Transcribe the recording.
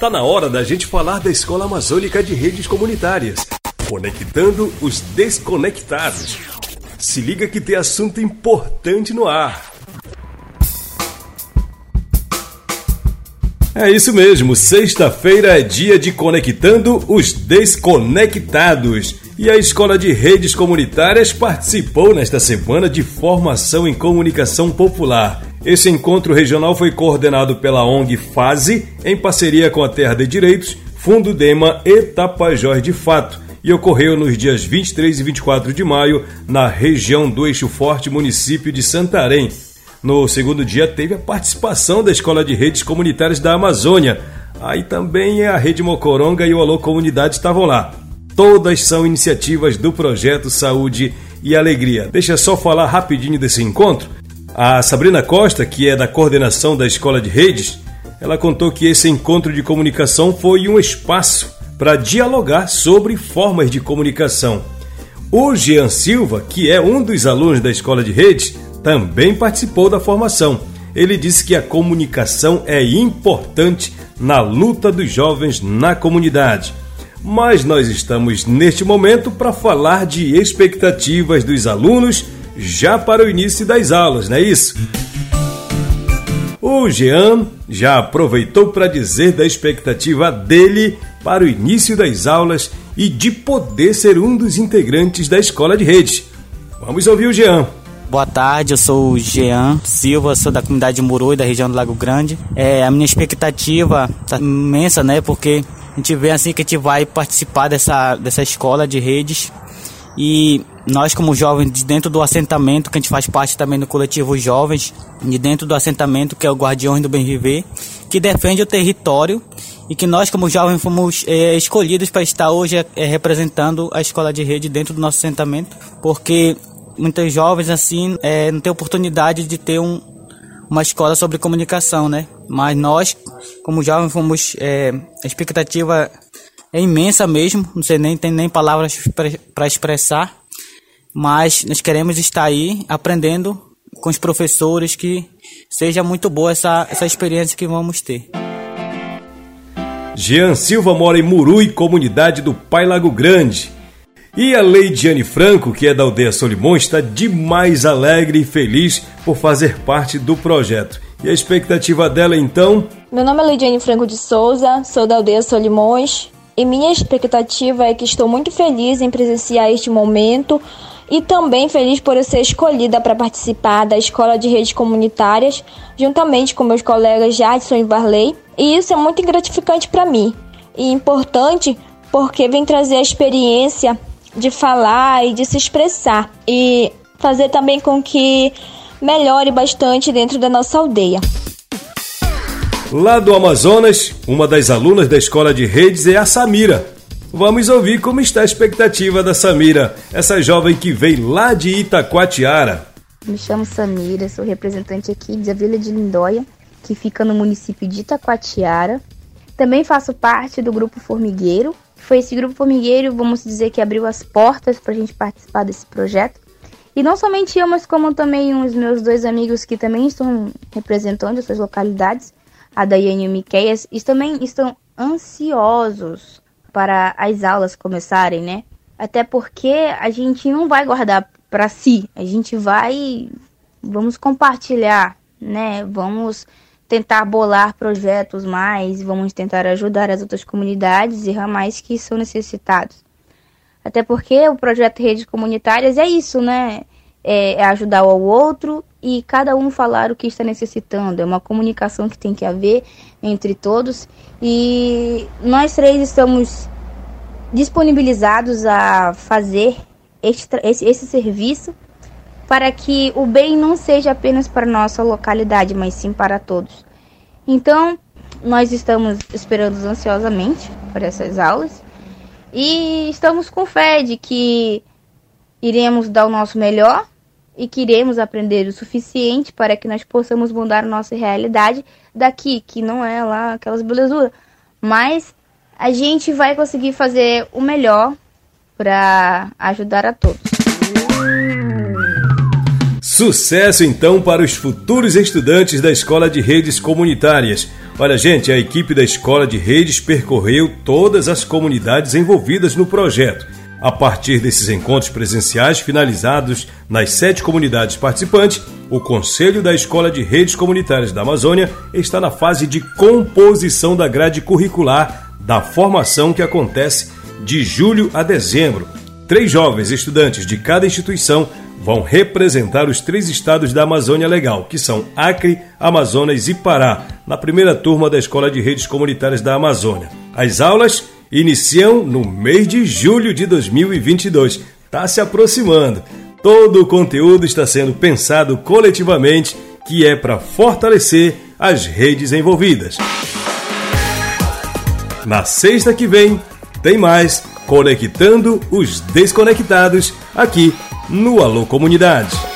Tá na hora da gente falar da Escola Amazônica de Redes Comunitárias, conectando os desconectados. Se liga que tem assunto importante no ar. É isso mesmo, sexta-feira é dia de Conectando os Desconectados. E a Escola de Redes Comunitárias participou nesta semana de formação em comunicação popular. Esse encontro regional foi coordenado pela ONG FASE, em parceria com a Terra de Direitos, Fundo Dema e Tapajós de Fato, e ocorreu nos dias 23 e 24 de maio, na região do Eixo Forte, município de Santarém. No segundo dia, teve a participação da Escola de Redes Comunitárias da Amazônia. Aí também a Rede Mocoronga e o Alô Comunidade estavam lá. Todas são iniciativas do projeto Saúde e Alegria. Deixa só falar rapidinho desse encontro. A Sabrina Costa, que é da coordenação da Escola de Redes, ela contou que esse encontro de comunicação foi um espaço para dialogar sobre formas de comunicação. O Jean Silva, que é um dos alunos da Escola de Redes, também participou da formação. Ele disse que a comunicação é importante na luta dos jovens na comunidade mas nós estamos neste momento para falar de expectativas dos alunos já para o início das aulas, não é isso? O Jean já aproveitou para dizer da expectativa dele para o início das aulas e de poder ser um dos integrantes da escola de redes. Vamos ouvir o Jean. Boa tarde, eu sou o Jean Silva, sou da comunidade de Murui, da região do Lago Grande. É, a minha expectativa está imensa, né? Porque a gente vê assim que a gente vai participar dessa, dessa escola de redes e nós como jovens de dentro do assentamento, que a gente faz parte também do coletivo Jovens, de dentro do assentamento que é o Guardiões do Bem Viver, que defende o território e que nós como jovens fomos é, escolhidos para estar hoje é, representando a escola de rede dentro do nosso assentamento, porque muitos jovens assim é, não têm oportunidade de ter um, uma escola sobre comunicação, né? Mas nós, como jovens, fomos. É, a expectativa é imensa mesmo, não sei nem tem nem palavras para expressar, mas nós queremos estar aí aprendendo com os professores que seja muito boa essa, essa experiência que vamos ter. Jean Silva mora em Murui, comunidade do Pai Lago Grande. E a Leidiane Franco, que é da aldeia Solimões, está demais alegre e feliz por fazer parte do projeto. E a expectativa dela então? Meu nome é Leidiane Franco de Souza, sou da aldeia Solimões. E minha expectativa é que estou muito feliz em presenciar este momento e também feliz por eu ser escolhida para participar da Escola de Redes Comunitárias, juntamente com meus colegas Jadson e Varley. E isso é muito gratificante para mim e importante porque vem trazer a experiência de falar e de se expressar e fazer também com que melhore bastante dentro da nossa aldeia. Lá do Amazonas, uma das alunas da escola de redes é a Samira. Vamos ouvir como está a expectativa da Samira, essa jovem que veio lá de Itacoatiara. Me chamo Samira, sou representante aqui da Vila de Lindóia, que fica no município de Itacoatiara. Também faço parte do grupo Formigueiro, foi esse grupo formigueiro, vamos dizer, que abriu as portas para a gente participar desse projeto. E não somente eu, mas como também os meus dois amigos que também estão representando essas localidades, a Daiane e o Miqueias, também estão ansiosos para as aulas começarem, né? Até porque a gente não vai guardar para si, a gente vai, vamos compartilhar, né? Vamos tentar bolar projetos mais, vamos tentar ajudar as outras comunidades e ramais que são necessitados. Até porque o projeto Redes Comunitárias é isso, né? É, é ajudar ao outro e cada um falar o que está necessitando. É uma comunicação que tem que haver entre todos. E nós três estamos disponibilizados a fazer este, esse, esse serviço para que o bem não seja apenas para nossa localidade, mas sim para todos. Então, nós estamos esperando ansiosamente por essas aulas e estamos com fé de que iremos dar o nosso melhor e queremos aprender o suficiente para que nós possamos mudar nossa realidade daqui, que não é lá aquelas belezuras, mas a gente vai conseguir fazer o melhor para ajudar a todos. Sucesso então para os futuros estudantes da Escola de Redes Comunitárias. Olha, gente, a equipe da Escola de Redes percorreu todas as comunidades envolvidas no projeto. A partir desses encontros presenciais finalizados nas sete comunidades participantes, o Conselho da Escola de Redes Comunitárias da Amazônia está na fase de composição da grade curricular da formação que acontece de julho a dezembro. Três jovens estudantes de cada instituição vão representar os três estados da Amazônia Legal, que são Acre, Amazonas e Pará, na primeira turma da Escola de Redes Comunitárias da Amazônia. As aulas iniciam no mês de julho de 2022. Está se aproximando. Todo o conteúdo está sendo pensado coletivamente, que é para fortalecer as redes envolvidas. Na sexta que vem, tem mais Conectando os Desconectados aqui no Alô Comunidade.